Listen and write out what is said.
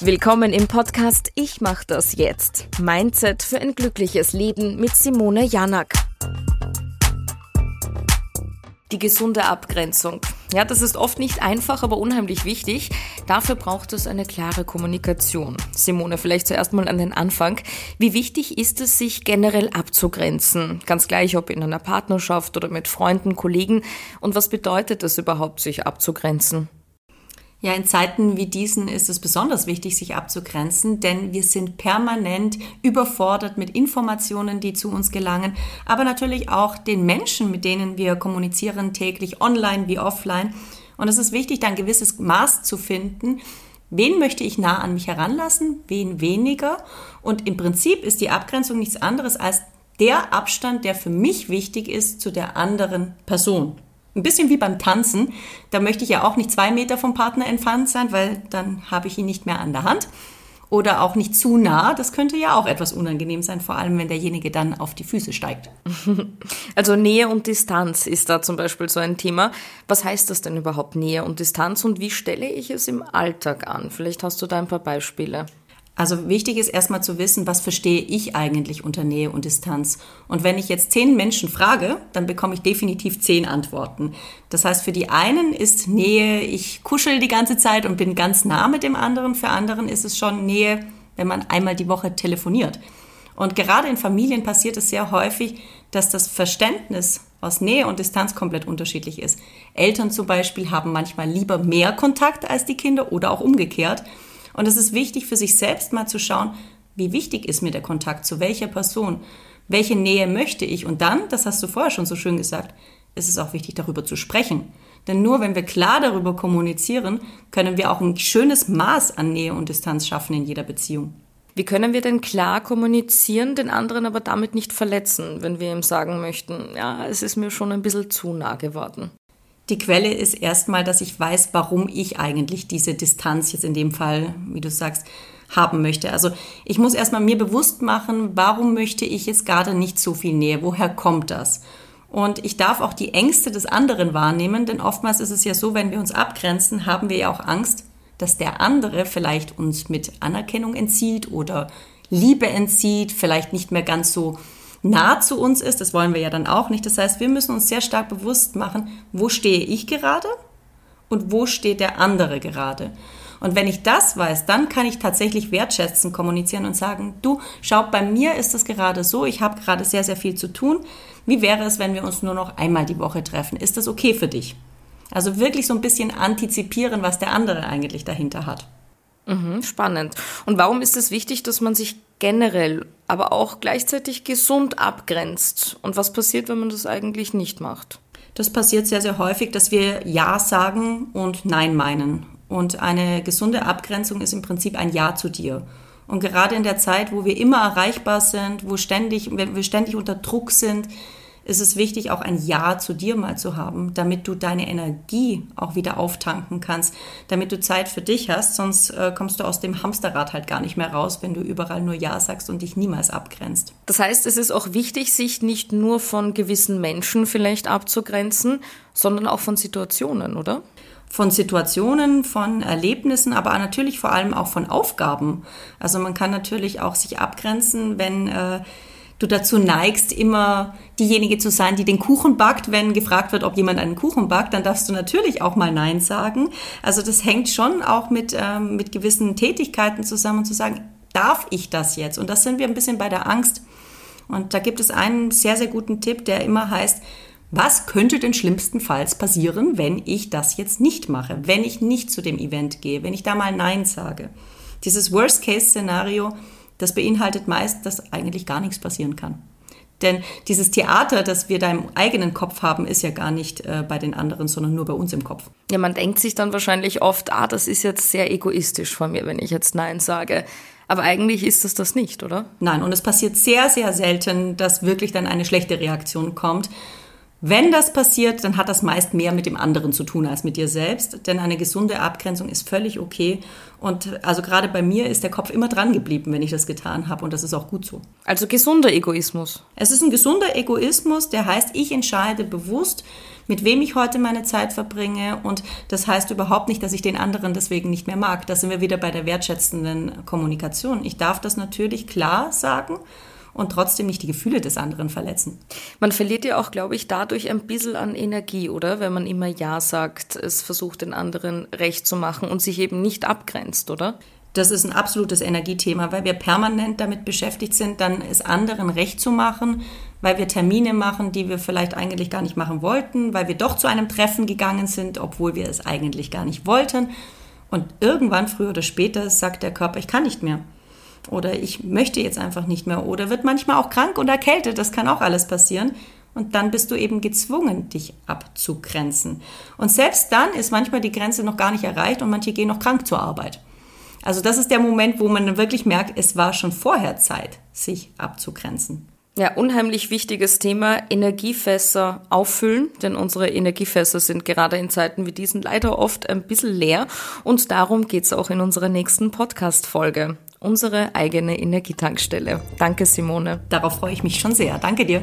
Willkommen im Podcast Ich mach das jetzt. Mindset für ein glückliches Leben mit Simone Janak. Die gesunde Abgrenzung. Ja, das ist oft nicht einfach, aber unheimlich wichtig. Dafür braucht es eine klare Kommunikation. Simone, vielleicht zuerst mal an den Anfang. Wie wichtig ist es, sich generell abzugrenzen? Ganz gleich, ob in einer Partnerschaft oder mit Freunden, Kollegen. Und was bedeutet es überhaupt, sich abzugrenzen? Ja, in Zeiten wie diesen ist es besonders wichtig, sich abzugrenzen, denn wir sind permanent überfordert mit Informationen, die zu uns gelangen, aber natürlich auch den Menschen, mit denen wir kommunizieren, täglich online wie offline. Und es ist wichtig, da ein gewisses Maß zu finden. Wen möchte ich nah an mich heranlassen, wen weniger? Und im Prinzip ist die Abgrenzung nichts anderes als der Abstand, der für mich wichtig ist zu der anderen Person. Ein bisschen wie beim Tanzen. Da möchte ich ja auch nicht zwei Meter vom Partner entfernt sein, weil dann habe ich ihn nicht mehr an der Hand. Oder auch nicht zu nah. Das könnte ja auch etwas unangenehm sein, vor allem wenn derjenige dann auf die Füße steigt. Also Nähe und Distanz ist da zum Beispiel so ein Thema. Was heißt das denn überhaupt Nähe und Distanz und wie stelle ich es im Alltag an? Vielleicht hast du da ein paar Beispiele. Also wichtig ist erstmal zu wissen, was verstehe ich eigentlich unter Nähe und Distanz. Und wenn ich jetzt zehn Menschen frage, dann bekomme ich definitiv zehn Antworten. Das heißt, für die einen ist Nähe, ich kuschel die ganze Zeit und bin ganz nah mit dem anderen. Für anderen ist es schon Nähe, wenn man einmal die Woche telefoniert. Und gerade in Familien passiert es sehr häufig, dass das Verständnis aus Nähe und Distanz komplett unterschiedlich ist. Eltern zum Beispiel haben manchmal lieber mehr Kontakt als die Kinder oder auch umgekehrt. Und es ist wichtig für sich selbst mal zu schauen, wie wichtig ist mir der Kontakt zu welcher Person, welche Nähe möchte ich. Und dann, das hast du vorher schon so schön gesagt, ist es auch wichtig, darüber zu sprechen. Denn nur wenn wir klar darüber kommunizieren, können wir auch ein schönes Maß an Nähe und Distanz schaffen in jeder Beziehung. Wie können wir denn klar kommunizieren, den anderen aber damit nicht verletzen, wenn wir ihm sagen möchten, ja, es ist mir schon ein bisschen zu nah geworden? Die Quelle ist erstmal, dass ich weiß, warum ich eigentlich diese Distanz jetzt in dem Fall, wie du sagst, haben möchte. Also ich muss erstmal mir bewusst machen, warum möchte ich jetzt gerade nicht so viel Nähe? Woher kommt das? Und ich darf auch die Ängste des anderen wahrnehmen, denn oftmals ist es ja so, wenn wir uns abgrenzen, haben wir ja auch Angst, dass der andere vielleicht uns mit Anerkennung entzieht oder Liebe entzieht, vielleicht nicht mehr ganz so nah zu uns ist. Das wollen wir ja dann auch nicht. Das heißt, wir müssen uns sehr stark bewusst machen, wo stehe ich gerade und wo steht der andere gerade. Und wenn ich das weiß, dann kann ich tatsächlich wertschätzen, kommunizieren und sagen, du, schau, bei mir ist es gerade so, ich habe gerade sehr, sehr viel zu tun. Wie wäre es, wenn wir uns nur noch einmal die Woche treffen? Ist das okay für dich? Also wirklich so ein bisschen antizipieren, was der andere eigentlich dahinter hat. Mhm, spannend. Und warum ist es wichtig, dass man sich generell, aber auch gleichzeitig gesund abgrenzt? Und was passiert, wenn man das eigentlich nicht macht? Das passiert sehr, sehr häufig, dass wir Ja sagen und Nein meinen. Und eine gesunde Abgrenzung ist im Prinzip ein Ja zu dir. Und gerade in der Zeit, wo wir immer erreichbar sind, wo ständig, wenn wir ständig unter Druck sind, ist es wichtig, auch ein Ja zu dir mal zu haben, damit du deine Energie auch wieder auftanken kannst, damit du Zeit für dich hast, sonst äh, kommst du aus dem Hamsterrad halt gar nicht mehr raus, wenn du überall nur Ja sagst und dich niemals abgrenzt. Das heißt, es ist auch wichtig, sich nicht nur von gewissen Menschen vielleicht abzugrenzen, sondern auch von Situationen, oder? von Situationen, von Erlebnissen, aber natürlich vor allem auch von Aufgaben. Also man kann natürlich auch sich abgrenzen, wenn äh, du dazu neigst, immer diejenige zu sein, die den Kuchen backt. Wenn gefragt wird, ob jemand einen Kuchen backt, dann darfst du natürlich auch mal Nein sagen. Also das hängt schon auch mit, ähm, mit gewissen Tätigkeiten zusammen, zu sagen, darf ich das jetzt? Und das sind wir ein bisschen bei der Angst. Und da gibt es einen sehr, sehr guten Tipp, der immer heißt, was könnte denn schlimmstenfalls passieren, wenn ich das jetzt nicht mache, wenn ich nicht zu dem Event gehe, wenn ich da mal Nein sage? Dieses Worst-Case-Szenario, das beinhaltet meist, dass eigentlich gar nichts passieren kann. Denn dieses Theater, das wir da im eigenen Kopf haben, ist ja gar nicht äh, bei den anderen, sondern nur bei uns im Kopf. Ja, man denkt sich dann wahrscheinlich oft, ah, das ist jetzt sehr egoistisch von mir, wenn ich jetzt Nein sage. Aber eigentlich ist es das nicht, oder? Nein, und es passiert sehr, sehr selten, dass wirklich dann eine schlechte Reaktion kommt. Wenn das passiert, dann hat das meist mehr mit dem anderen zu tun als mit dir selbst, denn eine gesunde Abgrenzung ist völlig okay. Und also gerade bei mir ist der Kopf immer dran geblieben, wenn ich das getan habe und das ist auch gut so. Also gesunder Egoismus. Es ist ein gesunder Egoismus, der heißt, ich entscheide bewusst, mit wem ich heute meine Zeit verbringe. Und das heißt überhaupt nicht, dass ich den anderen deswegen nicht mehr mag. Da sind wir wieder bei der wertschätzenden Kommunikation. Ich darf das natürlich klar sagen und trotzdem nicht die Gefühle des anderen verletzen. Man verliert ja auch, glaube ich, dadurch ein bisschen an Energie, oder? Wenn man immer Ja sagt, es versucht, den anderen recht zu machen und sich eben nicht abgrenzt, oder? Das ist ein absolutes Energiethema, weil wir permanent damit beschäftigt sind, dann es anderen recht zu machen, weil wir Termine machen, die wir vielleicht eigentlich gar nicht machen wollten, weil wir doch zu einem Treffen gegangen sind, obwohl wir es eigentlich gar nicht wollten. Und irgendwann, früher oder später, sagt der Körper, ich kann nicht mehr oder ich möchte jetzt einfach nicht mehr oder wird manchmal auch krank und erkältet, das kann auch alles passieren. Und dann bist du eben gezwungen, dich abzugrenzen. Und selbst dann ist manchmal die Grenze noch gar nicht erreicht und manche gehen noch krank zur Arbeit. Also das ist der Moment, wo man wirklich merkt, es war schon vorher Zeit, sich abzugrenzen. Ja, unheimlich wichtiges Thema, Energiefässer auffüllen, denn unsere Energiefässer sind gerade in Zeiten wie diesen leider oft ein bisschen leer und darum geht's auch in unserer nächsten Podcast-Folge unsere eigene Energietankstelle. Danke, Simone. Darauf freue ich mich schon sehr. Danke dir.